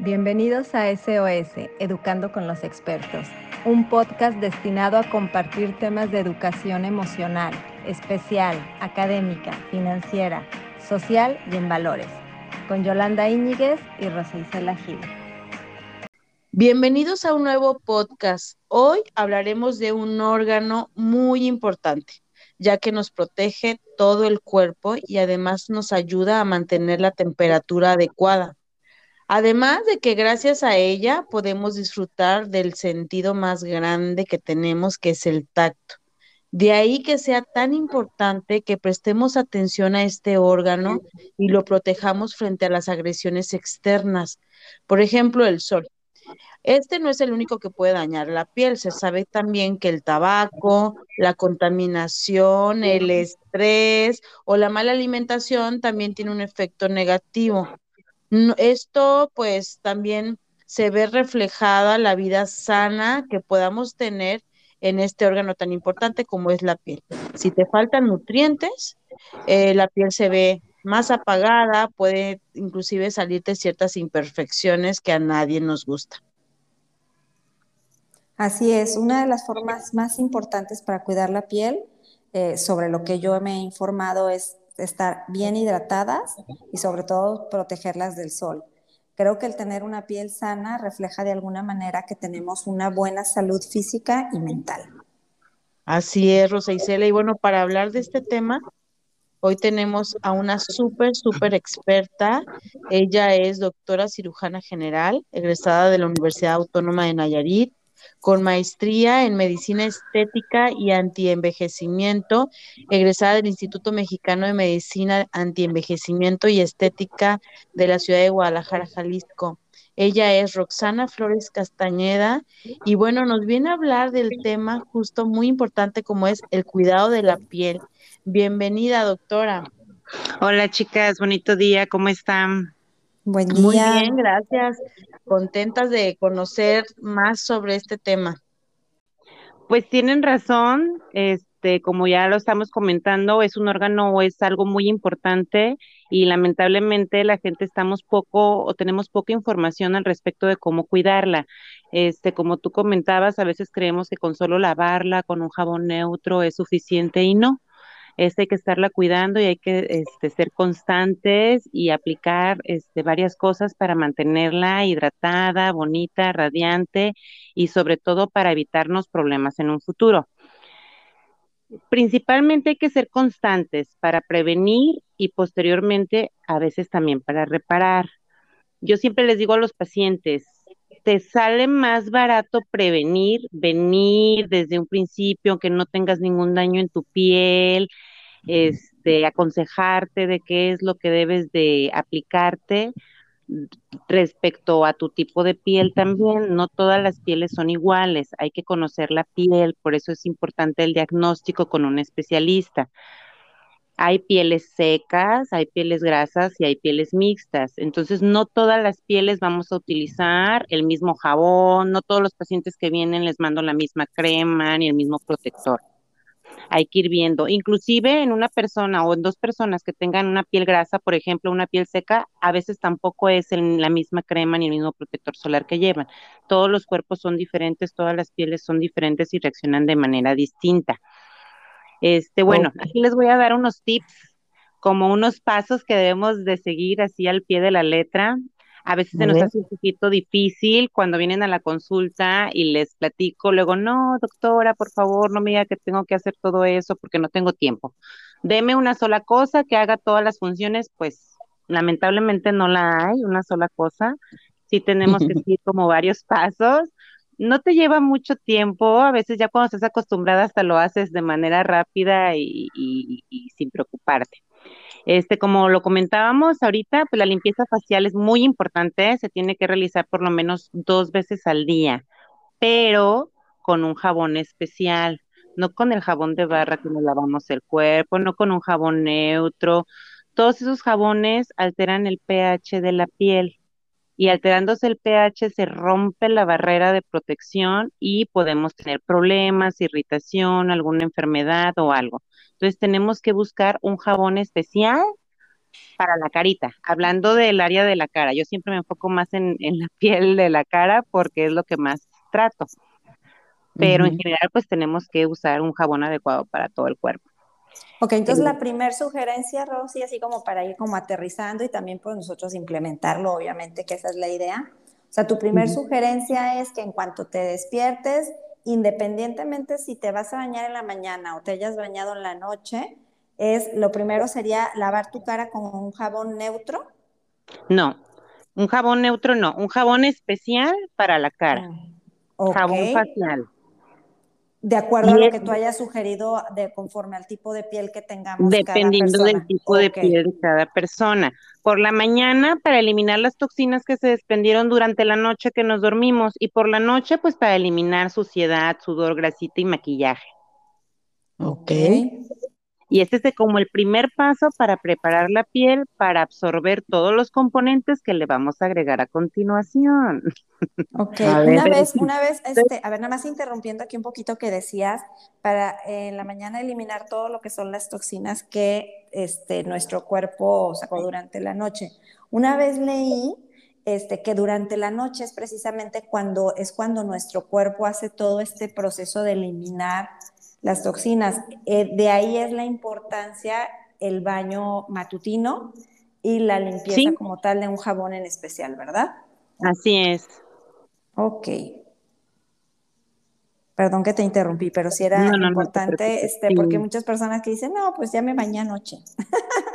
Bienvenidos a SOS, Educando con los Expertos, un podcast destinado a compartir temas de educación emocional, especial, académica, financiera, social y en valores, con Yolanda Íñiguez y Rosa Isela Gil. Bienvenidos a un nuevo podcast. Hoy hablaremos de un órgano muy importante, ya que nos protege todo el cuerpo y además nos ayuda a mantener la temperatura adecuada. Además de que gracias a ella podemos disfrutar del sentido más grande que tenemos, que es el tacto. De ahí que sea tan importante que prestemos atención a este órgano y lo protejamos frente a las agresiones externas. Por ejemplo, el sol. Este no es el único que puede dañar la piel. Se sabe también que el tabaco, la contaminación, el estrés o la mala alimentación también tiene un efecto negativo. Esto pues también se ve reflejada la vida sana que podamos tener en este órgano tan importante como es la piel. Si te faltan nutrientes, eh, la piel se ve más apagada, puede inclusive salirte ciertas imperfecciones que a nadie nos gusta. Así es, una de las formas más importantes para cuidar la piel, eh, sobre lo que yo me he informado, es estar bien hidratadas y sobre todo protegerlas del sol. Creo que el tener una piel sana refleja de alguna manera que tenemos una buena salud física y mental. Así es, Rosa Isela. Y bueno, para hablar de este tema, hoy tenemos a una súper, súper experta. Ella es doctora cirujana general, egresada de la Universidad Autónoma de Nayarit, con maestría en medicina estética y antienvejecimiento, egresada del Instituto Mexicano de Medicina, Antienvejecimiento y Estética de la ciudad de Guadalajara, Jalisco. Ella es Roxana Flores Castañeda y bueno, nos viene a hablar del tema justo muy importante como es el cuidado de la piel. Bienvenida, doctora. Hola, chicas, bonito día, ¿cómo están? Buen día. Muy bien, gracias contentas de conocer más sobre este tema. Pues tienen razón, este, como ya lo estamos comentando, es un órgano o es algo muy importante y lamentablemente la gente estamos poco o tenemos poca información al respecto de cómo cuidarla. Este, como tú comentabas, a veces creemos que con solo lavarla con un jabón neutro es suficiente y no este hay que estarla cuidando y hay que este, ser constantes y aplicar este, varias cosas para mantenerla hidratada, bonita, radiante y sobre todo para evitarnos problemas en un futuro. Principalmente hay que ser constantes para prevenir y posteriormente a veces también para reparar. Yo siempre les digo a los pacientes, te sale más barato prevenir, venir desde un principio, aunque no tengas ningún daño en tu piel, este, aconsejarte de qué es lo que debes de aplicarte respecto a tu tipo de piel también. No todas las pieles son iguales, hay que conocer la piel, por eso es importante el diagnóstico con un especialista. Hay pieles secas, hay pieles grasas y hay pieles mixtas. Entonces, no todas las pieles vamos a utilizar el mismo jabón, no todos los pacientes que vienen les mando la misma crema ni el mismo protector hay que ir viendo. Inclusive en una persona o en dos personas que tengan una piel grasa, por ejemplo, una piel seca, a veces tampoco es la misma crema ni el mismo protector solar que llevan. Todos los cuerpos son diferentes, todas las pieles son diferentes y reaccionan de manera distinta. Este, bueno, aquí les voy a dar unos tips como unos pasos que debemos de seguir así al pie de la letra a veces se nos hace un poquito difícil cuando vienen a la consulta y les platico, luego, no, doctora, por favor, no me diga que tengo que hacer todo eso porque no tengo tiempo. Deme una sola cosa que haga todas las funciones, pues lamentablemente no la hay, una sola cosa. Sí tenemos que seguir como varios pasos. No te lleva mucho tiempo, a veces ya cuando estás acostumbrada hasta lo haces de manera rápida y sin preocuparte. Este, como lo comentábamos ahorita, pues la limpieza facial es muy importante, se tiene que realizar por lo menos dos veces al día, pero con un jabón especial, no con el jabón de barra que nos lavamos el cuerpo, no con un jabón neutro. Todos esos jabones alteran el pH de la piel y alterándose el pH se rompe la barrera de protección y podemos tener problemas, irritación, alguna enfermedad o algo. Entonces tenemos que buscar un jabón especial para la carita, hablando del área de la cara, yo siempre me enfoco más en, en la piel de la cara porque es lo que más trato. Pero en general, pues tenemos que usar un jabón adecuado para todo el cuerpo. Ok, entonces la primera sugerencia, Rosy, así como para ir como aterrizando y también por nosotros implementarlo, obviamente que esa es la idea. O sea, tu primera sugerencia es que en cuanto te despiertes, independientemente si te vas a bañar en la mañana o te hayas bañado en la noche, es lo primero sería lavar tu cara con un jabón neutro. No, un jabón neutro no, un jabón especial para la cara. Ah, jabón facial. De acuerdo a lo que tú hayas sugerido, de conforme al tipo de piel que tengamos. Dependiendo del tipo de piel de cada persona. Por la mañana, para eliminar las toxinas que se desprendieron durante la noche que nos dormimos. Y por la noche, pues para eliminar suciedad, sudor, grasita y maquillaje. Ok. Y este es como el primer paso para preparar la piel para absorber todos los componentes que le vamos a agregar a continuación. Ok, una vez, una vez, este, a ver, nada más interrumpiendo aquí un poquito que decías, para en la mañana eliminar todo lo que son las toxinas que este, nuestro cuerpo sacó durante la noche. Una vez leí este, que durante la noche es precisamente cuando es cuando nuestro cuerpo hace todo este proceso de eliminar las toxinas. Eh, de ahí es la importancia el baño matutino y la limpieza como tal de un jabón en especial, ¿verdad? Así es. Ok. Perdón que te interrumpí, pero sí era importante, este, porque muchas personas que dicen, no, pues ya me bañé anoche.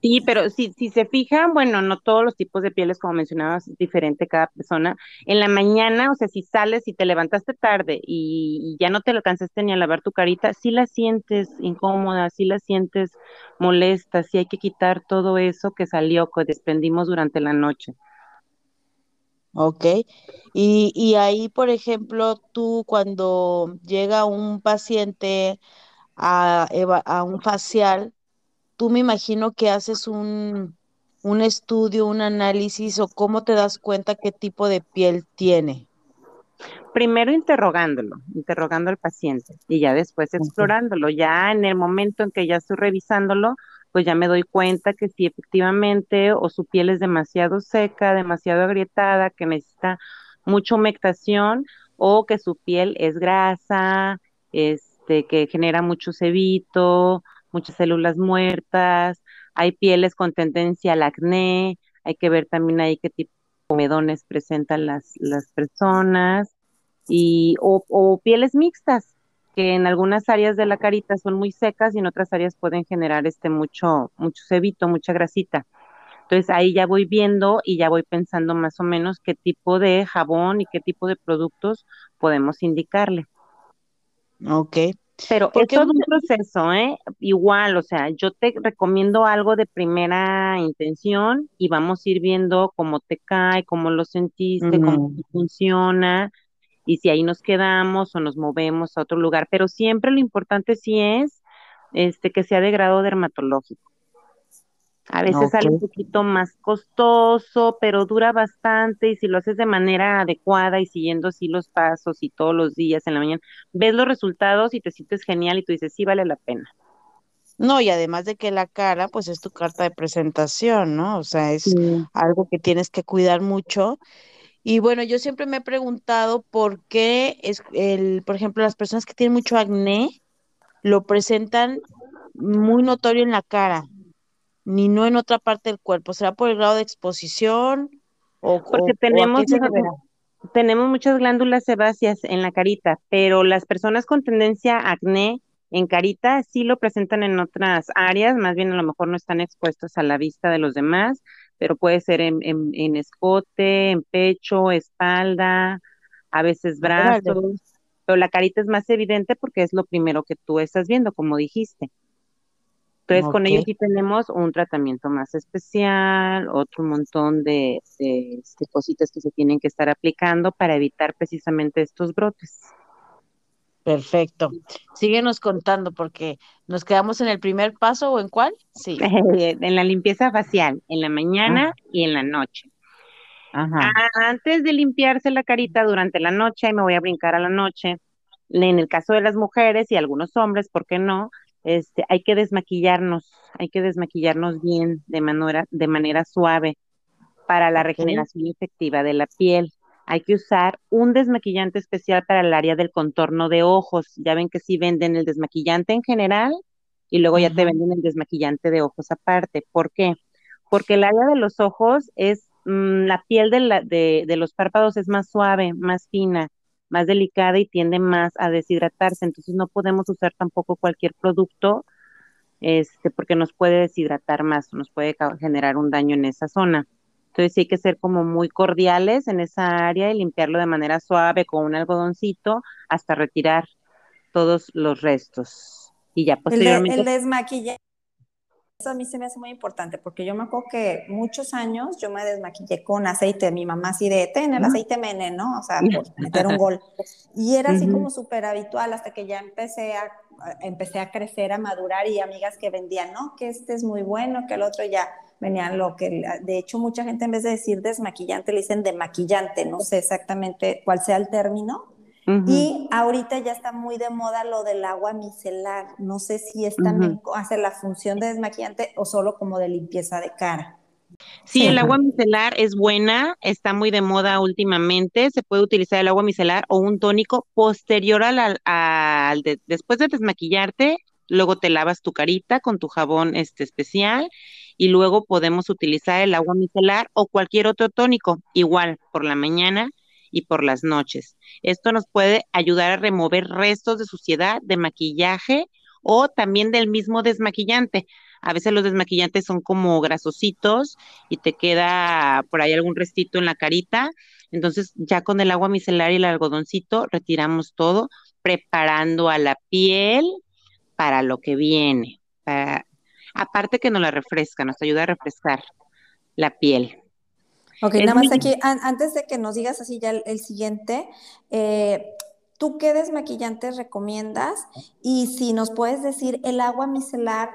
Sí, pero si, si se fijan, bueno, no todos los tipos de pieles, como mencionabas, es diferente cada persona. En la mañana, o sea, si sales y te levantaste tarde y, ya no te alcanzaste ni a lavar tu carita, sí la sientes incómoda, sí la sientes molesta, sí hay que quitar todo eso que salió, que desprendimos durante la noche. Ok. Y, y ahí, por ejemplo, tú cuando llega un paciente a, a un facial, tú me imagino que haces un, un estudio, un análisis o cómo te das cuenta qué tipo de piel tiene. Primero interrogándolo, interrogando al paciente y ya después explorándolo. Ya en el momento en que ya estoy revisándolo, pues ya me doy cuenta que si efectivamente o su piel es demasiado seca, demasiado agrietada, que necesita mucha humectación o que su piel es grasa, este, que genera mucho cebito muchas células muertas, hay pieles con tendencia al acné, hay que ver también ahí qué tipo de comedones presentan las, las personas, y, o, pieles mixtas, que en algunas áreas de la carita son muy secas y en otras áreas pueden generar este mucho, mucho cebito, mucha grasita. Entonces ahí ya voy viendo y ya voy pensando más o menos qué tipo de jabón y qué tipo de productos podemos indicarle. Ok. Pero es todo un proceso, ¿eh? Igual, o sea, yo te recomiendo algo de primera intención y vamos a ir viendo cómo te cae, cómo lo sentiste, cómo funciona y si ahí nos quedamos o nos movemos a otro lugar. Pero siempre lo importante sí es este que sea de grado dermatológico. A veces sale un poquito más costoso, pero dura bastante y si lo haces de manera adecuada y siguiendo así los pasos y todos los días en la mañana, ves los resultados y te sientes genial y tú dices, sí, vale la pena. No, y además de que la cara, pues es tu carta de presentación, ¿no? O sea, es algo que tienes que cuidar mucho. Y bueno, yo siempre me he preguntado por qué es el, por ejemplo, las personas que tienen mucho acné lo presentan muy notorio en la cara ni no en otra parte del cuerpo? ¿Será por el grado de exposición? O, Porque tenemos, tenemos muchas glándulas sebáceas en la carita, pero las personas con tendencia a acné en carita sí lo presentan en otras áreas, más bien a lo mejor no están expuestos a la vista de los demás, pero puede ser en, en, escote, en pecho, espalda, a veces brazos, pero la carita es más evidente porque es lo primero que tú estás viendo, como dijiste. Entonces, con ellos sí tenemos un tratamiento más especial, otro montón de, este, cositas que se tienen que estar aplicando para evitar precisamente estos brotes. Perfecto. Síguenos contando porque nos quedamos en el primer paso o en cuál? Sí. en la limpieza facial, en la mañana ah. y en la noche. Ajá. Antes de limpiarse la carita durante la noche, me voy a brincar a la noche. En el caso de las mujeres y algunos hombres, ¿por qué no? Este, hay que desmaquillarnos, hay que desmaquillarnos bien de manera, de manera suave para la regeneración efectiva de la piel. Hay que usar un desmaquillante especial para el área del contorno de ojos. Ya ven que sí venden el desmaquillante en general y luego ya te venden el desmaquillante de ojos aparte. ¿Por qué? Porque el área de los ojos es, mm, la piel de, de los párpados es más suave, más fina más delicada y tiende más a deshidratarse. Entonces no podemos usar tampoco cualquier producto este, porque nos puede deshidratar más, nos puede generar un daño en esa zona. Entonces sí hay que ser como muy cordiales en esa área y limpiarlo de manera suave con un algodoncito hasta retirar todos los restos. Y ya posteriormente. El, desmaquillaje eso a mí se me hace muy importante porque yo me acuerdo que muchos años yo me desmaquillé con aceite, mi mamá así de, ten el aceite mene, ¿no? O sea, por meter un gol. Y era así como súper habitual hasta que ya empecé a, empecé a crecer, a madurar y amigas que vendían, ¿no? Que este es muy bueno, que el otro ya venían lo que, de hecho mucha gente en vez de decir desmaquillante le dicen demaquillante, no sé exactamente cuál sea el término, y ahorita ya está muy de moda lo del agua micelar. No sé si es también hace la función de desmaquillante o solo como de limpieza de cara. Sí, el agua micelar es buena, está muy de moda últimamente. Se puede utilizar el agua micelar o un tónico posterior al, al después de desmaquillarte, luego te lavas tu carita con tu jabón este especial y luego podemos utilizar el agua micelar o cualquier otro tónico, igual por la mañana y por las noches. Esto nos puede ayudar a remover restos de suciedad, de maquillaje o también del mismo desmaquillante. A veces los desmaquillantes son como grasositos y te queda por ahí algún restito en la carita. Entonces ya con el agua micelar y el algodoncito retiramos todo, preparando a la piel para lo que viene. aparte que nos la refresca, nos ayuda a refrescar la piel. Ok, nada más aquí, antes de que nos digas así ya el, siguiente, eh, ¿tú qué desmaquillantes recomiendas? Y si nos puedes decir el agua micelar,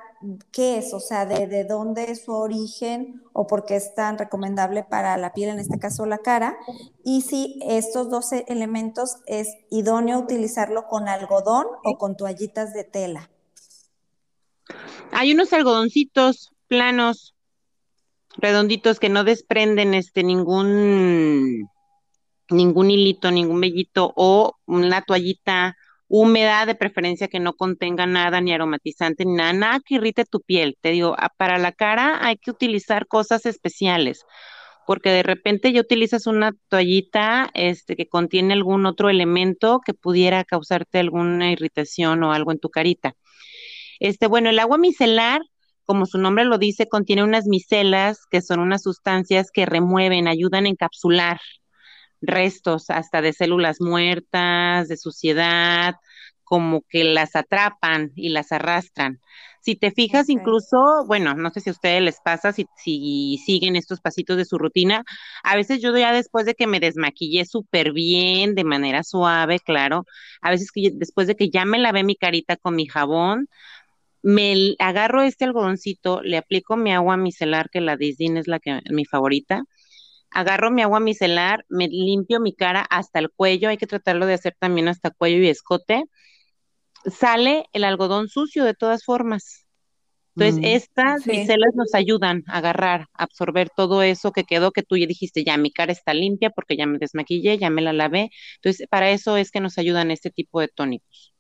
¿qué es? O sea, de, de, dónde es su origen o por qué es tan recomendable para la piel, en este caso la cara. Y si estos dos e, elementos es idóneo utilizarlo con algodón o con toallitas de tela. Hay unos algodoncitos planos redonditos que no desprenden este ningún ningún hilito, ningún vellito o una toallita húmeda de preferencia que no contenga nada ni aromatizante ni nada, nada que irrite tu piel. Te digo, ah, para la cara hay que utilizar cosas especiales porque de repente ya utilizas una toallita este que contiene algún otro elemento que pudiera causarte alguna irritación o algo en tu carita. Este, bueno, el agua micelar como su nombre lo dice, contiene unas micelas, que son unas sustancias que remueven, ayudan a encapsular restos hasta de células muertas, de suciedad, como que las atrapan y las arrastran. Si te fijas, incluso, bueno, no sé si a ustedes les pasa, si, si siguen estos pasitos de su rutina, a veces yo ya después de que me desmaquillé súper bien, de manera suave, claro, a veces que después de que ya me lavé mi carita con mi jabón, me agarro este algodoncito, le aplico mi agua micelar, que la Disney es la que mi favorita. Agarro mi agua micelar, me limpio mi cara hasta el cuello, hay que tratarlo de hacer también hasta cuello y escote. Sale el algodón sucio de todas formas. Entonces, mm, estas micelas nos ayudan a agarrar, a absorber todo eso que quedó, que tú ya dijiste, ya mi cara está limpia porque ya me desmaquillé, ya me la lavé. Entonces, para eso es que nos ayudan este tipo de tónicos.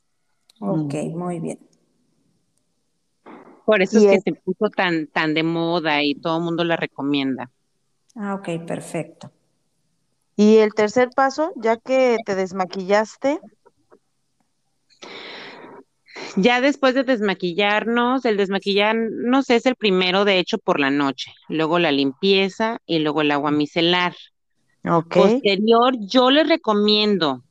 Ok, muy bien. Por eso es que se puso tan, tan de moda y todo el mundo la recomienda. Ah, ok, perfecto. Y el tercer paso, ya que te desmaquillaste. Ya después de desmaquillarnos, el desmaquillarnos es el primero, de hecho, por la noche. Luego la limpieza y luego el agua micelar. Ok. Posterior, yo les recomiendo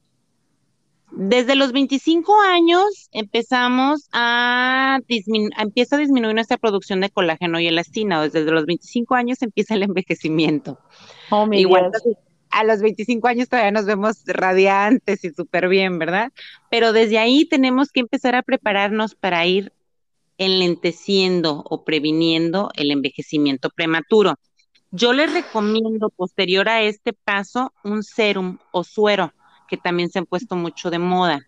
desde los 25 años empezamos a empieza a disminuir nuestra producción de colágeno y elastina. Desde los 25 años empieza el envejecimiento. Oh, Igual a los 25 años todavía nos vemos radiantes y súper bien, ¿verdad? Pero desde ahí tenemos que empezar a prepararnos para ir enlenteciendo o previniendo el envejecimiento prematuro. Yo les recomiendo posterior a este paso un serum o suero que también se han puesto mucho de moda.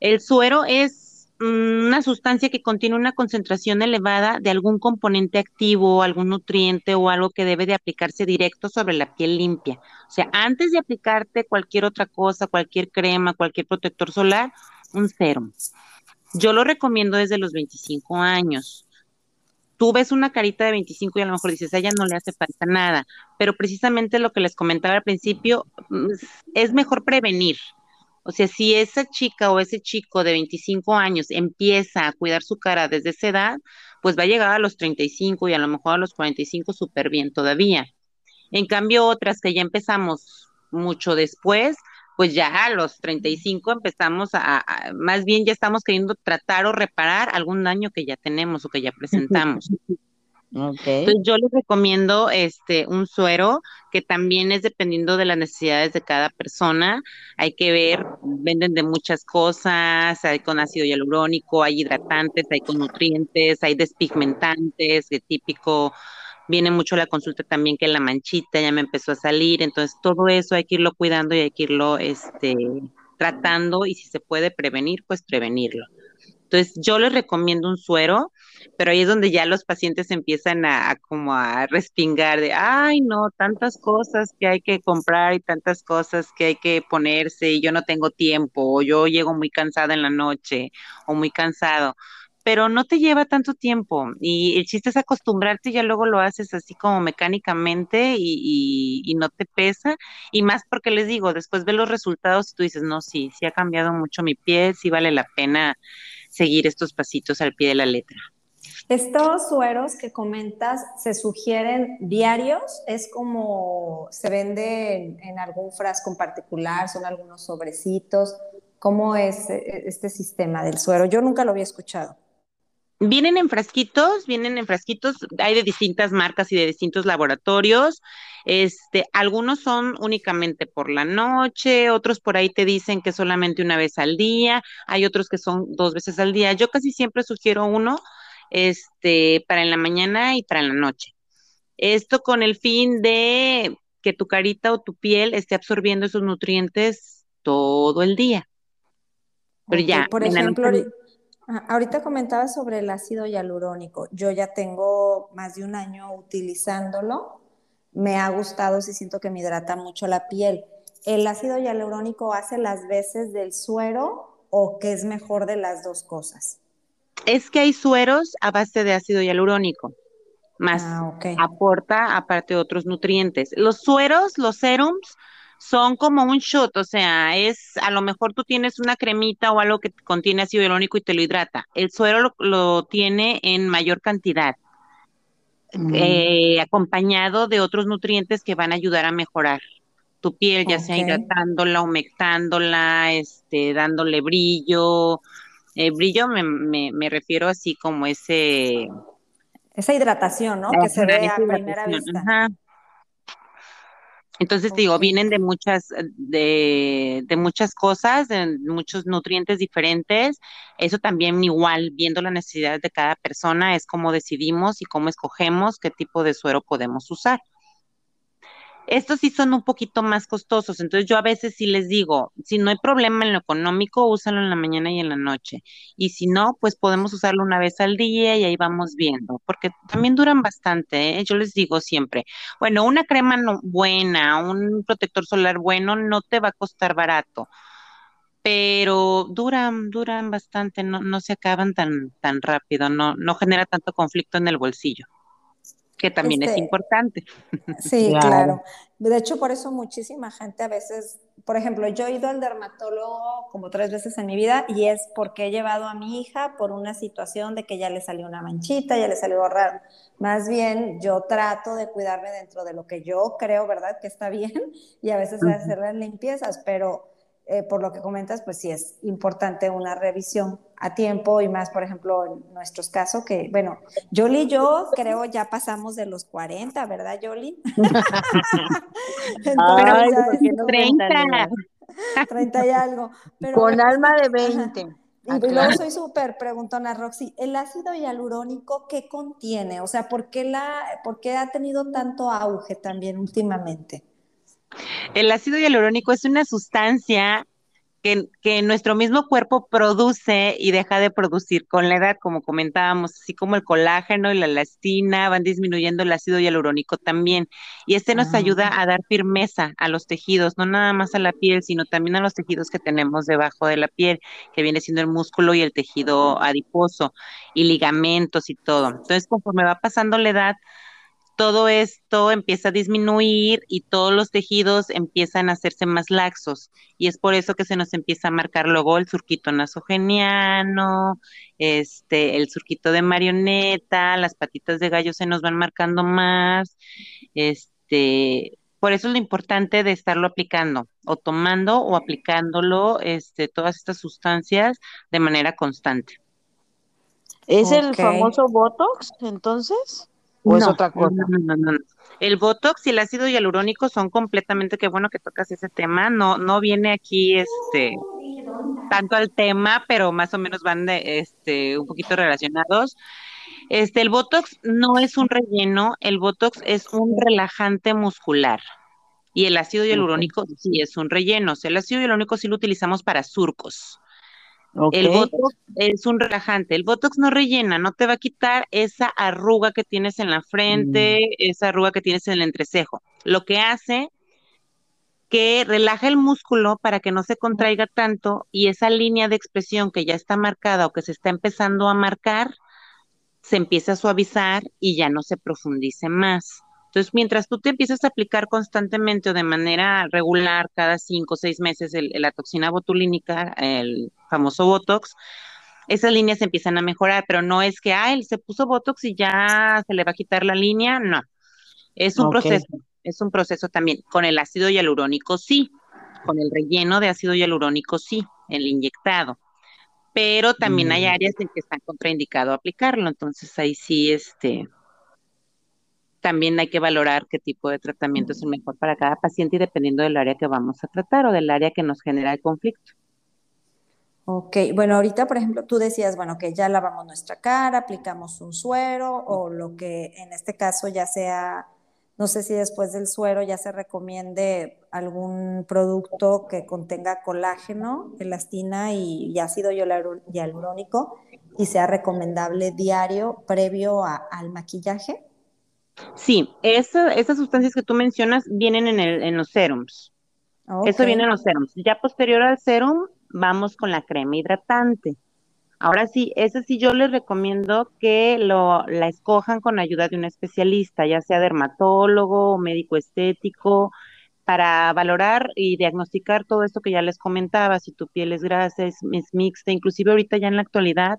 El suero es mm, una sustancia que contiene una concentración elevada de algún componente activo, algún nutriente o algo que debe de aplicarse directo sobre la piel limpia. O sea, antes de aplicarte cualquier otra cosa, cualquier crema, cualquier protector solar, un serum. Yo lo recomiendo desde los 25 años. Tú ves una carita de 25 y a lo mejor dices, a ella no le hace falta nada, pero precisamente lo que les comentaba al principio, mm, es mejor prevenir. O sea, si esa chica o ese chico de 25 años empieza a cuidar su cara desde esa edad, pues va a llegar a los 35 y a lo mejor a los 45 súper bien todavía. En cambio, otras que ya empezamos mucho después, pues ya a los 35 empezamos a, más bien ya estamos queriendo tratar o reparar algún daño que ya tenemos o que ya presentamos. Okay. Entonces yo les recomiendo este un suero que también es dependiendo de las necesidades de cada persona. Hay que ver, venden de muchas cosas, hay con ácido hialurónico, hay hidratantes, hay con nutrientes, hay despigmentantes, de típico viene mucho la consulta también que la manchita ya me empezó a salir, entonces todo eso hay que irlo cuidando y hay que irlo este, tratando y si se puede prevenir, pues prevenirlo. Entonces yo les recomiendo un suero, pero ahí es donde ya los pacientes empiezan a, como a respingar de, ay no, tantas cosas que hay que comprar y tantas cosas que hay que ponerse y yo no tengo tiempo o yo llego muy cansada en la noche o muy cansado pero no te lleva tanto tiempo y el chiste es acostumbrarte y ya luego lo haces así como mecánicamente y, no te pesa y más porque les digo, después ves los resultados y tú dices, no, sí, sí ha cambiado mucho mi piel, sí vale la pena seguir estos pasitos al pie de la letra. Estos sueros que comentas se sugieren diarios, es como se vende en algún frasco en particular, son algunos sobrecitos. ¿Cómo es eh, este sistema del suero? Yo nunca lo había escuchado. Vienen en frasquitos, vienen en frasquitos, hay de distintas marcas y de distintos laboratorios. Este, algunos son únicamente por la noche, otros por ahí te dicen que solamente una vez al día, hay otros que son dos veces al día. Yo casi siempre sugiero uno, este, para en la mañana y para en la noche. Esto con el fin de que tu carita o tu piel esté absorbiendo esos nutrientes todo el día. Pero ya, por ejemplo, Ahorita comentaba sobre el ácido hialurónico. Yo ya tengo más de un año utilizándolo. Me ha gustado, sí siento que me hidrata mucho la piel. ¿El ácido hialurónico hace las veces del suero o qué es mejor de las dos cosas? Es que hay sueros a base de ácido hialurónico, más ah, aporta aparte otros nutrientes. Los sueros, los serums, son como un shot, o sea, es a lo mejor tú tienes una cremita o algo que contiene ácido hialurónico y te lo hidrata. El suero lo, tiene en mayor cantidad, mm. eh, acompañado de otros nutrientes que van a ayudar a mejorar tu piel, ya sea hidratándola, humectándola, este, dándole brillo. Eh, brillo me, me, refiero así como ese... Esa hidratación, ¿no? que se ve a primera vista. Entonces, digo, vienen de muchas, de, de, muchas cosas, de muchos nutrientes diferentes. Eso también igual, viendo las necesidades de cada persona, es cómo decidimos y cómo escogemos qué tipo de suero podemos usar. Estos sí son un poquito más costosos, entonces yo a veces sí les digo, si no hay problema en lo económico, úsalo en la mañana y en la noche. Y si no, pues podemos usarlo una vez al día y ahí vamos viendo, porque también duran bastante, ¿eh? yo les digo siempre, bueno, una crema buena, un protector solar bueno, no te va a costar barato pero duran, duran bastante, no, no se acaban tan, tan rápido, no, no genera tanto conflicto en el bolsillo que también es este, importante. Sí, claro. De hecho, por eso muchísima gente a veces, por ejemplo, yo he ido al dermatólogo como tres veces en mi vida y es porque he llevado a mi hija por una situación de que ya le salió una manchita, ya le salió raro. Más bien, yo trato de cuidarme dentro de lo que yo creo, ¿verdad? Que está bien y a veces hacer las limpiezas, pero eh, por lo que comentas, pues sí es importante una revisión a tiempo y más, por ejemplo, en nuestros casos, que, bueno, Yoli y yo creo ya pasamos de los 40, ¿verdad, Yoli? Ay, 30. 30 y algo. Con alma de 20. Y luego soy súper preguntona, Roxy. ¿El ácido hialurónico qué contiene? O sea, ¿por qué, la, ¿por qué ha tenido tanto auge también últimamente? El ácido hialurónico es una sustancia que, nuestro mismo cuerpo produce y deja de producir con la edad, como comentábamos, así como el colágeno y la elastina van disminuyendo el ácido hialurónico también. Y este nos ayuda ah. a dar firmeza a los tejidos, no nada más a la piel, sino también a los tejidos que tenemos debajo de la piel, que viene siendo el músculo y el tejido adiposo y ligamentos y todo. Entonces, conforme va pasando la edad, todo esto empieza a disminuir y todos los tejidos empiezan a hacerse más laxos. Y es por eso que se nos empieza a marcar luego el surquito nasogeniano, este, el surquito de marioneta, las patitas de gallo se nos van marcando más. Este, por eso es lo importante de estarlo aplicando, o tomando o aplicándolo, este, todas estas sustancias de manera constante. ¿Es el famoso Botox, entonces? ¿O es otra cosa? No, no, no, El Botox y el ácido hialurónico son completamente, qué bueno que tocas ese tema, no, no viene aquí este tanto al tema, pero más o menos van de, este, un poquito relacionados. Este, el Botox no es un relleno, el Botox es un relajante muscular. Y el ácido hialurónico sí es un relleno. O sea, el ácido hialurónico sí lo utilizamos para surcos. El Botox es un relajante. El Botox no rellena, no te va a quitar esa arruga que tienes en la frente, mm. esa arruga que tienes en el entrecejo. Lo que hace que relaja el músculo para que no se contraiga tanto y esa línea de expresión que ya está marcada o que se está empezando a marcar, se empieza a suavizar y ya no se profundice más. Entonces, mientras tú te empiezas a aplicar constantemente o de manera regular, cada cinco o seis meses, la toxina botulínica, el famoso Botox, esas líneas empiezan a mejorar, pero no es que, ah, él se puso Botox y ya se le va a quitar la línea, no. Es un proceso, es un proceso también. Con el ácido hialurónico sí, con el relleno de ácido hialurónico sí, el inyectado. Pero también hay mm. áreas en que está contraindicado aplicarlo, entonces ahí sí, este, también hay que valorar qué tipo de tratamiento es el mejor para cada paciente y dependiendo del área que vamos a tratar o del área que nos genera el conflicto. Ok, bueno, ahorita, por ejemplo, tú decías, bueno, que ya lavamos nuestra cara, aplicamos un suero o lo que en este caso ya sea, no sé si después del suero ya se recomiende algún producto que contenga colágeno, elastina y, ácido hialurónico y sea recomendable diario previo al maquillaje. Sí, esas sustancias que tú mencionas vienen en, el, en los serums. Eso viene en los serums. Ya posterior al serum, vamos con la crema hidratante. Ahora sí, ese sí yo les recomiendo que lo, la escojan con ayuda de un especialista, ya sea dermatólogo o médico estético, para valorar y diagnosticar todo esto que ya les comentaba, si tu piel es grasa, es mixta, inclusive ahorita ya en la actualidad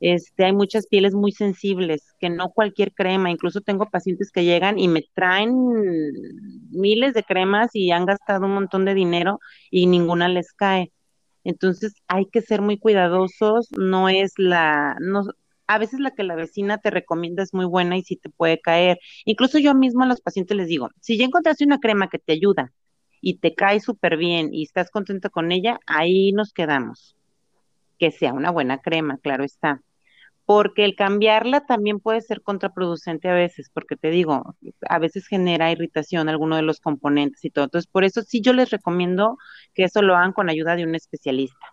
este, hay muchas pieles muy sensibles, que no cualquier crema, incluso tengo pacientes que llegan y me traen miles de cremas y han gastado un montón de dinero y ninguna les cae. Entonces hay que ser muy cuidadosos, no es la, no, a veces la que la vecina te recomienda es muy buena y sí te puede caer. Incluso yo mismo a los pacientes les digo, si ya encontraste una crema que te ayuda y te cae súper bien y estás contento con ella, ahí nos quedamos. Que sea una buena crema, claro está porque el cambiarla también puede ser contraproducente a veces, porque te digo, a veces genera irritación alguno de los componentes y todo. Entonces, por eso sí yo les recomiendo que eso lo hagan con ayuda de un especialista,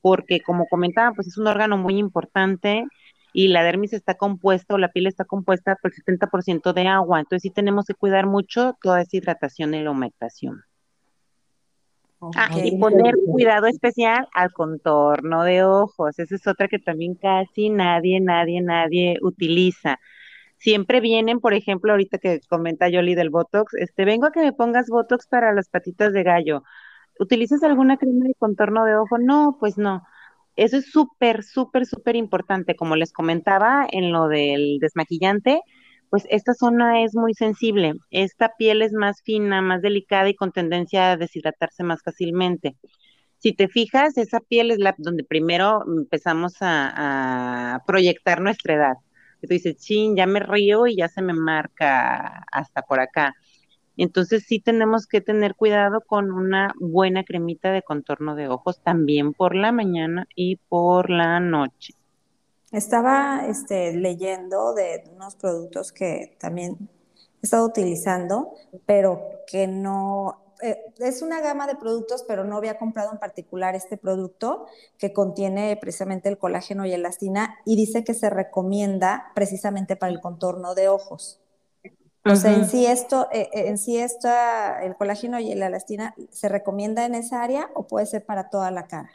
porque como comentaba, pues es un órgano muy importante y la dermis está compuesta o la piel está compuesta por el 70% de agua, entonces sí tenemos que cuidar mucho toda esa hidratación y la humectación. Ah, y poner cuidado especial al contorno de ojos. Esa es otra que también casi nadie, nadie, nadie utiliza. Siempre vienen, por ejemplo, ahorita que comenta Yoli del Botox, este, vengo a que me pongas Botox para las patitas de gallo. ¿Utilizas alguna crema de contorno de ojo? No, pues no. Eso es súper, súper, súper importante. Como les comentaba en lo del desmaquillante, pues esta zona es muy sensible. Esta piel es más fina, más delicada y con tendencia a deshidratarse más fácilmente. Si te fijas, esa piel es la donde primero empezamos a, proyectar nuestra edad. Y tú dices, chin, ya me río y ya se me marca hasta por acá. Entonces sí tenemos que tener cuidado con una buena cremita de contorno de ojos también por la mañana y por la noche. Estaba este, leyendo de unos productos que también he estado utilizando, pero que no, eh, es una gama de productos, pero no había comprado en particular este producto que contiene precisamente el colágeno y elastina y dice que se recomienda precisamente para el contorno de ojos. O sea, en sí esto, eh, eh, en sí esta, el colágeno y la elastina, ¿se recomienda en esa área o puede ser para toda la cara?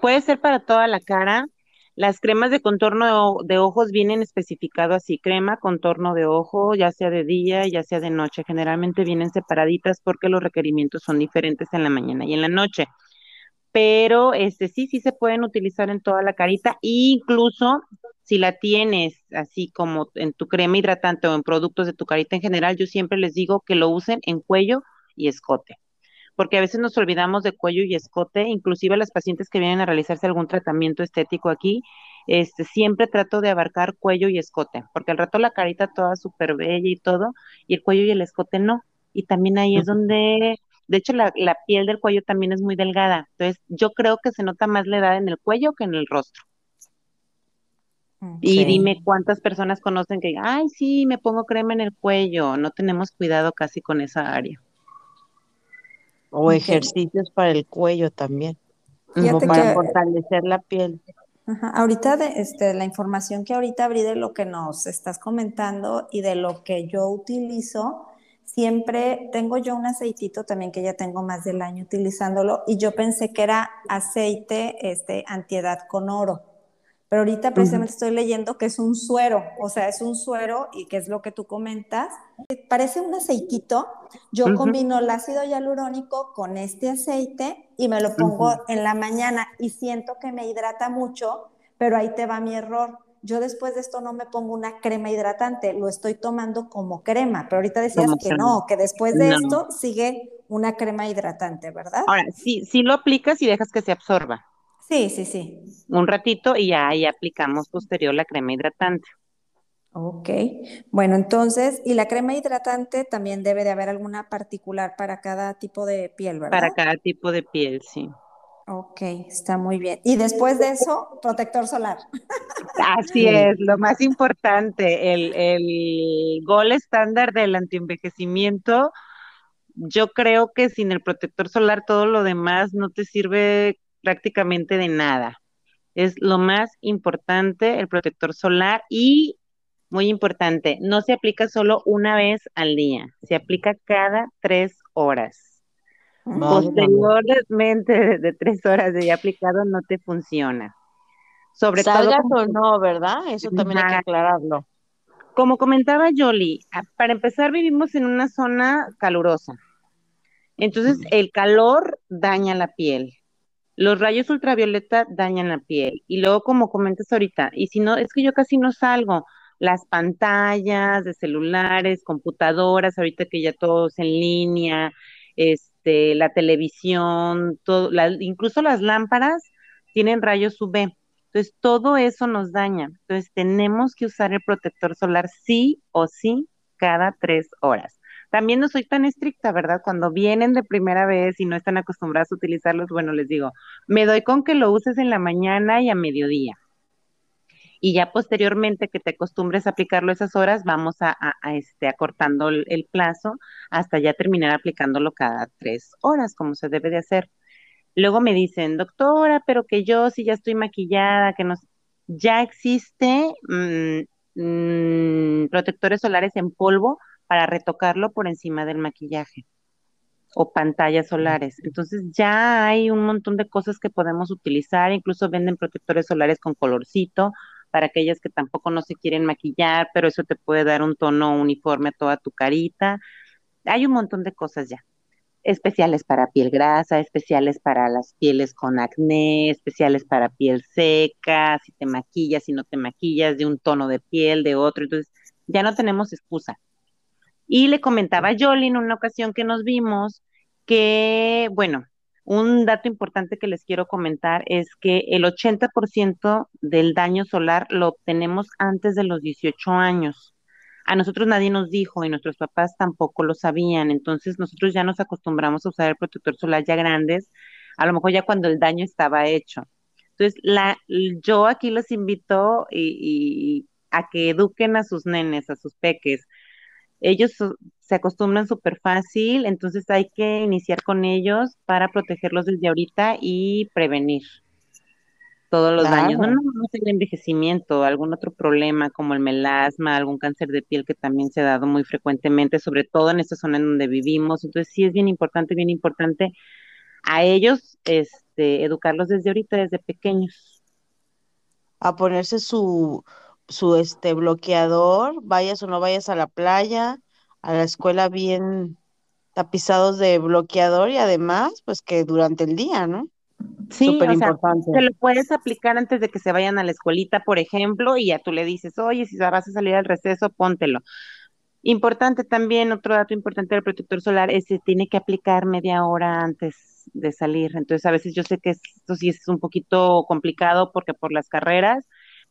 Puede ser para toda la cara. Las cremas de contorno de, ojos vienen especificado así, crema, contorno de ojo, ya sea de día, ya sea de noche. Generalmente vienen separaditas porque los requerimientos son diferentes en la mañana y en la noche. Pero este sí, sí se pueden utilizar en toda la carita, incluso si la tienes así como en tu crema hidratante o en productos de tu carita en general, yo siempre les digo que lo usen en cuello y escote porque a veces nos olvidamos de cuello y escote, inclusive las pacientes que vienen a realizarse algún tratamiento estético aquí, este, siempre trato de abarcar cuello y escote, porque al rato la carita toda súper bella y todo, y el cuello y el escote no. Y también ahí es donde, de hecho, la, la piel del cuello también es muy delgada. Entonces, yo creo que se nota más la edad en el cuello que en el rostro. Y dime cuántas personas conocen que, ay, sí, me pongo crema en el cuello. No tenemos cuidado casi con esa área. O ejercicios para el cuello también. para fortalecer la piel. Ahorita de este, la información que ahorita abrí de lo que nos estás comentando y de lo que yo utilizo, siempre tengo yo un aceitito también que ya tengo más del año utilizándolo y yo pensé que era aceite este, antiedad con oro. Pero ahorita precisamente estoy leyendo que es un suero, o sea, es un suero y que es lo que tú comentas. Parece un aceitito. Yo combino el ácido hialurónico con este aceite y me lo pongo en la mañana y siento que me hidrata mucho, pero ahí te va mi error. Yo después de esto no me pongo una crema hidratante, lo estoy tomando como crema, pero ahorita decías que no, que después de esto sigue una crema hidratante, ¿verdad? Ahora, sí, sí lo aplicas y dejas que se absorba. Sí, sí, sí. Un ratito y ya ahí aplicamos posterior la crema hidratante. Ok, bueno, entonces, y la crema hidratante también debe de haber alguna particular para cada tipo de piel, ¿verdad? Para cada tipo de piel, sí. Ok, está muy bien. Y después de eso, protector solar. Así es, lo más importante, el, el gol estándar del antienvejecimiento. Yo creo que sin el protector solar todo lo demás no te sirve prácticamente de nada. Es lo más importante, el protector solar y muy importante, no se aplica solo una vez al día, se aplica cada tres horas. Posteriormente de, tres horas de ya aplicado no te funciona. Sobre Salgas todo, o no, ¿verdad? Eso también hay que aclararlo. Como comentaba Jolie, para empezar vivimos en una zona calurosa. Entonces el calor daña la piel. Los rayos ultravioleta dañan la piel. Y luego, como comentas ahorita, y si no, es que yo casi no salgo. Las pantallas de celulares, computadoras, ahorita que ya todo es en línea, este, la televisión, todo, incluso las lámparas tienen rayos UV. Entonces, todo eso nos daña. Entonces, tenemos que usar el protector solar sí o sí cada tres horas. También no soy tan estricta, ¿verdad? Cuando vienen de primera vez y no están acostumbrados a utilizarlos, bueno, les digo, me doy con que lo uses en la mañana y a mediodía. Y ya posteriormente que te acostumbres a aplicarlo esas horas, vamos a, este, acortando el, plazo hasta ya terminar aplicándolo cada tres horas, como se debe de hacer. Luego me dicen, doctora, pero que yo si ya estoy maquillada, que no, ya existe mm, mm, protectores solares en polvo para retocarlo por encima del maquillaje o pantallas solares. Entonces ya hay un montón de cosas que podemos utilizar, incluso venden protectores solares con colorcito para aquellas que tampoco no se quieren maquillar, pero eso te puede dar un tono uniforme a toda tu carita. Hay un montón de cosas ya. Especiales para piel grasa, especiales para las pieles con acné, especiales para piel seca, si te maquillas, si no te maquillas, de un tono de piel, de otro. Entonces, ya no tenemos excusa y le comentaba a Yoli en una ocasión que nos vimos que, bueno, un dato importante que les quiero comentar es que el 80% del daño solar lo obtenemos antes de los 18 años. A nosotros nadie nos dijo y nuestros papás tampoco lo sabían, entonces nosotros ya nos acostumbramos a usar el protector solar ya grandes, a lo mejor ya cuando el daño estaba hecho. Entonces, la, yo aquí los invito a que eduquen a sus nenes, a sus peques, ellos se acostumbran súper fácil, entonces hay que iniciar con ellos para protegerlos desde ahorita y prevenir todos los daños. No, no, no el envejecimiento, algún otro problema como el melasma, algún cáncer de piel que también se ha dado muy frecuentemente, sobre todo en esta zona en donde vivimos. Entonces sí es bien importante, bien importante a ellos este, educarlos desde ahorita, desde pequeños. A ponerse su, su este bloqueador, vayas o no vayas a la playa, a la escuela bien tapizados de bloqueador y además, pues que durante el día, ¿no? Sí, Súper importante. Se lo puedes aplicar antes de que se vayan a la escuelita, por ejemplo, y ya tú le dices, oye, si vas a salir al receso, póntelo. Importante también, otro dato importante del protector solar es que tiene que aplicar media hora antes de salir. Entonces, a veces yo sé que esto sí es un poquito complicado porque por las carreras,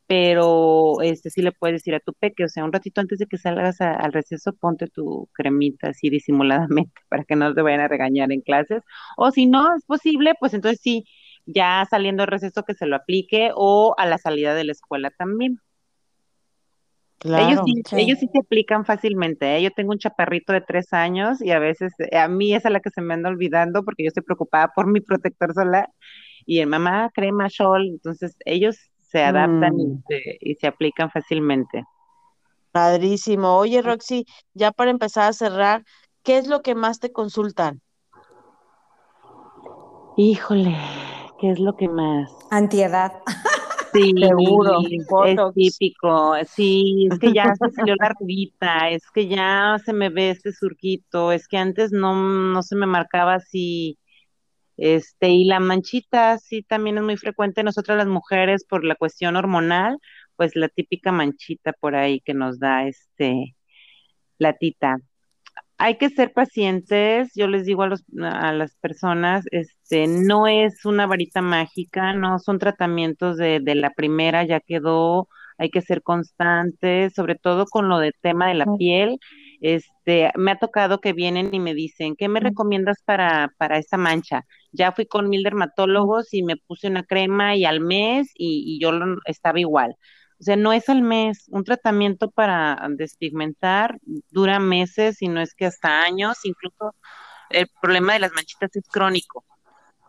pero este sí le puedes decir a tu peque, o sea, un ratito antes de que salgas al receso, ponte tu cremita así disimuladamente para que no te vayan a regañar en clases, o si no es posible, pues entonces sí, ya saliendo del receso que se lo aplique o a la salida de la escuela también. ellos, sí, ellos sí se aplican fácilmente. ¿eh? Yo tengo un chaparrito de tres años y a veces eh, a mí es a la que se me anda olvidando porque yo estoy preocupada por mi protector solar y el mamá crema, sol, entonces ellos se adaptan y, mm. se, y se aplican fácilmente. Padrísimo. Oye, Roxy, ya para empezar a cerrar, ¿qué es lo que más te consultan? Híjole, ¿qué es lo que más? Antiedad. Sí, seguro. Es típico. Sí, es que ya se salió la rubita, es que ya se me ve este surquito, es que antes no, no se me marcaba si este, y la manchita sí también es muy frecuente nosotras las mujeres por la cuestión hormonal, pues la típica manchita por ahí que nos da este la tita. Hay que ser pacientes, yo les digo a, los, a las personas, este, no es una varita mágica, no son tratamientos de, de la primera, ya quedó, hay que ser constantes, sobre todo con lo del tema de la piel. Este, me ha tocado que vienen y me dicen, ¿qué me recomiendas para, para esa mancha? Ya fui con mil dermatólogos y me puse una crema y al mes y, yo estaba igual. O sea, no es al mes, un tratamiento para despigmentar dura meses y no es que hasta años, incluso el problema de las manchitas es crónico.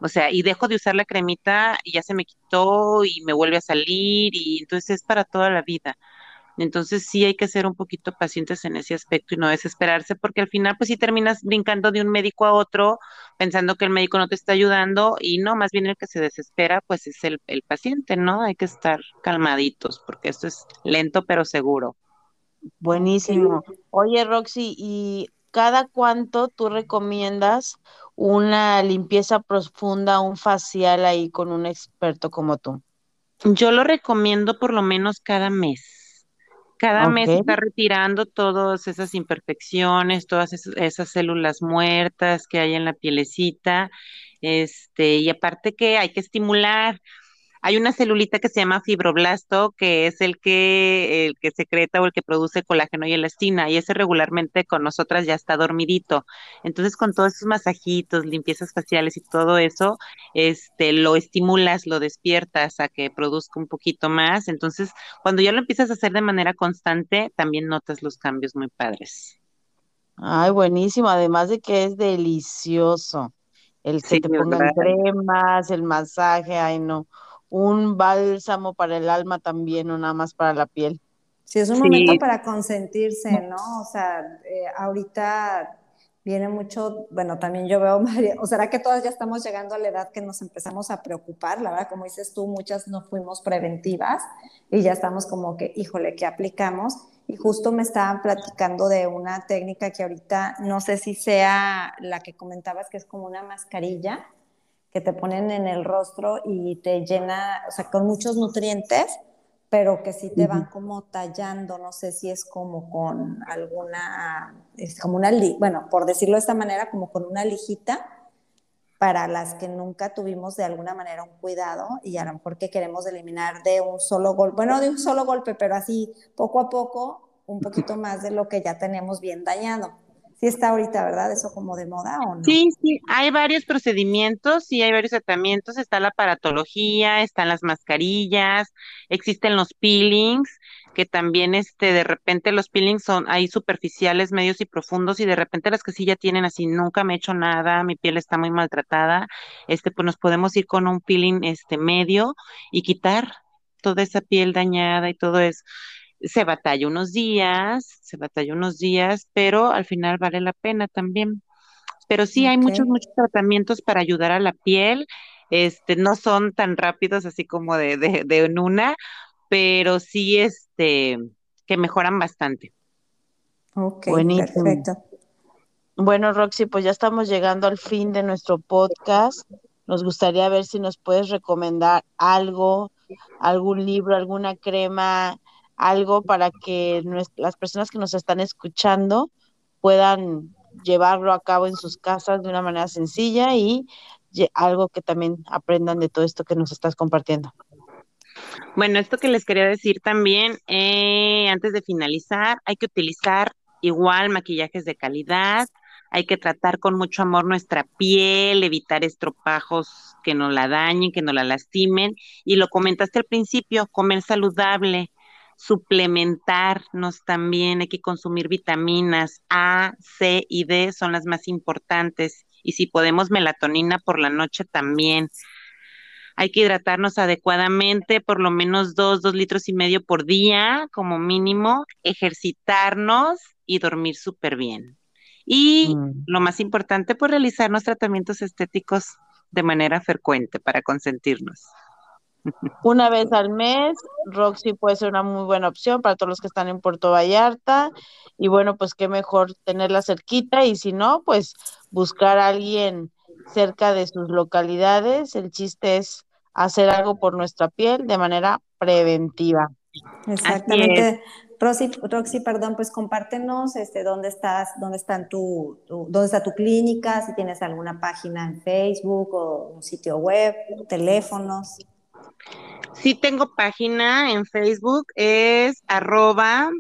O sea, y dejo de usar la cremita y ya se me quitó y me vuelve a salir y entonces es para toda la vida. Entonces sí hay que ser un poquito pacientes en ese aspecto y no desesperarse porque al final pues sí terminas brincando de un médico a otro pensando que el médico no te está ayudando y no, más bien el que se desespera pues es el, el paciente, ¿no? Hay que estar calmaditos porque esto es lento pero seguro. Buenísimo. Oye Roxy, ¿y cada cuánto tú recomiendas una limpieza profunda, un facial ahí con un experto como tú? Yo lo recomiendo por lo menos cada mes. Cada mes está retirando todas esas imperfecciones, todas esas, células muertas que hay en la pielecita, este, y aparte que hay que estimular, hay una celulita que se llama fibroblasto, que es el que, el que secreta o el que produce colágeno y elastina, y ese regularmente con nosotras ya está dormidito. Entonces, con todos esos masajitos, limpiezas faciales y todo eso, este, lo estimulas, lo despiertas a que produzca un poquito más. Entonces, cuando ya lo empiezas a hacer de manera constante, también notas los cambios muy padres. Ay, buenísimo, además de que es delicioso. El que te pongan cremas, el masaje, ay no un bálsamo para el alma también, o nada más para la piel. Sí, es un momento para consentirse, ¿no? O sea, eh, ahorita viene mucho, bueno, también yo veo, María, o será que todas ya estamos llegando a la edad que nos empezamos a preocupar, la verdad, como dices tú, muchas no fuimos preventivas y ya estamos como que, híjole, ¿qué aplicamos? Y justo me estaban platicando de una técnica que ahorita no sé si sea la que comentabas, que es como una mascarilla, que te ponen en el rostro y te llena, o sea, con muchos nutrientes, pero que sí te van como tallando, no sé si es como con alguna, es como una, bueno, por decirlo de esta manera, como con una lijita para las que nunca tuvimos de alguna manera un cuidado y a lo mejor que queremos eliminar de un solo golpe, bueno, de un solo golpe, pero así poco a poco, un poquito más de lo que ya tenemos bien dañado sí está ahorita, ¿verdad? Eso como de moda o no? Sí, sí, hay varios procedimientos, sí, hay varios tratamientos, está la aparatología, están las mascarillas, existen los peelings, que también este de repente los peelings son ahí superficiales, medios y profundos y de repente las que sí ya tienen así nunca me he hecho nada, mi piel está muy maltratada, este pues nos podemos ir con un peeling este medio y quitar toda esa piel dañada y todo eso. Se batalla unos días, se batalla unos días, pero al final vale la pena también. Pero sí hay muchos muchos tratamientos para ayudar a la piel. Este, no son tan rápidos así como de, de, de en una, pero sí este que mejoran bastante. Ok, perfecto. Bueno, Roxy, pues ya estamos llegando al fin de nuestro podcast. Nos gustaría ver si nos puedes recomendar algo, algún libro, alguna crema, algo para que las personas que nos están escuchando puedan llevarlo a cabo en sus casas de una manera sencilla y algo que también aprendan de todo esto que nos estás compartiendo. Bueno, esto que les quería decir también, eh, antes de finalizar, hay que utilizar igual maquillajes de calidad, hay que tratar con mucho amor nuestra piel, evitar estropajos que no la dañen, que no la lastimen. Y lo comentaste al principio, comer saludable, suplementarnos también, hay que consumir vitaminas A, C y D, son las más importantes. Y si podemos, melatonina por la noche también hay que hidratarnos adecuadamente, por lo menos dos, dos litros y medio por día como mínimo, ejercitarnos y dormir súper bien. Y mm. lo más importante, pues realizarnos tratamientos estéticos de manera frecuente para consentirnos. Una vez al mes, Roxy puede ser una muy buena opción para todos los que están en Puerto Vallarta. Y bueno, pues qué mejor tenerla cerquita y si no, pues buscar a alguien cerca de sus localidades. El chiste es hacer algo por nuestra piel de manera preventiva. Exactamente. Roxy, Roxy, perdón, pues compártenos este, dónde estás, dónde están tu, dónde está tu clínica, si tienes alguna página en Facebook o un sitio web, teléfonos. Sí tengo página en Facebook, es arroba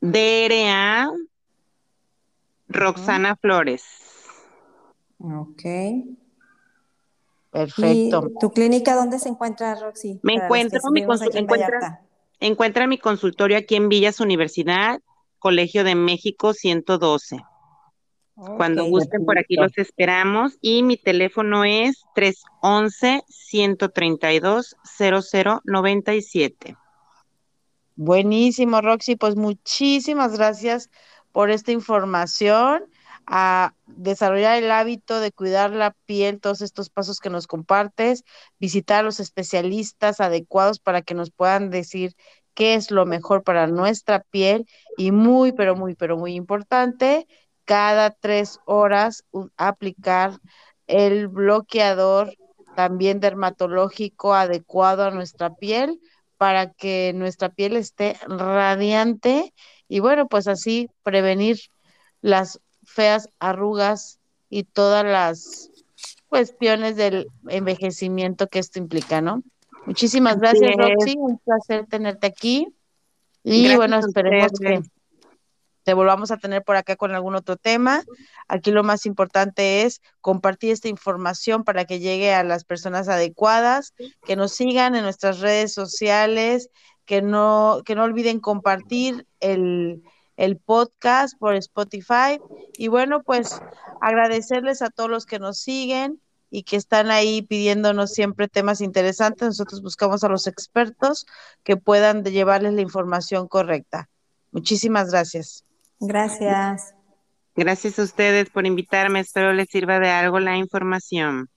DRA Roxana Flores. Ok. Perfecto. ¿Tu clínica dónde se encuentra, Roxy? Me encuentro mi encuentra, encuentra mi consultorio aquí en Villas Universidad, Colegio de México 112. Cuando gusten por aquí los esperamos. Y mi teléfono es 311 132 0097. Buenísimo, Roxy, pues muchísimas gracias por esta información a desarrollar el hábito de cuidar la piel, todos estos pasos que nos compartes, visitar a los especialistas adecuados para que nos puedan decir qué es lo mejor para nuestra piel y muy, pero muy, pero muy importante, cada tres horas aplicar el bloqueador también dermatológico adecuado a nuestra piel para que nuestra piel esté radiante y bueno, pues así prevenir las feas arrugas y todas las cuestiones del envejecimiento que esto implica, ¿no? Muchísimas gracias, Roxy. Un placer tenerte aquí. Y bueno, esperemos que te volvamos a tener por acá con algún otro tema. Aquí lo más importante es compartir esta información para que llegue a las personas adecuadas, que nos sigan en nuestras redes sociales, que no, que no olviden compartir el, el podcast por Spotify. Y bueno, pues agradecerles a todos los que nos siguen y que están ahí pidiéndonos siempre temas interesantes. Nosotros buscamos a los expertos que puedan llevarles la información correcta. Muchísimas gracias. Gracias. Gracias a ustedes por invitarme. Espero les sirva de algo la información.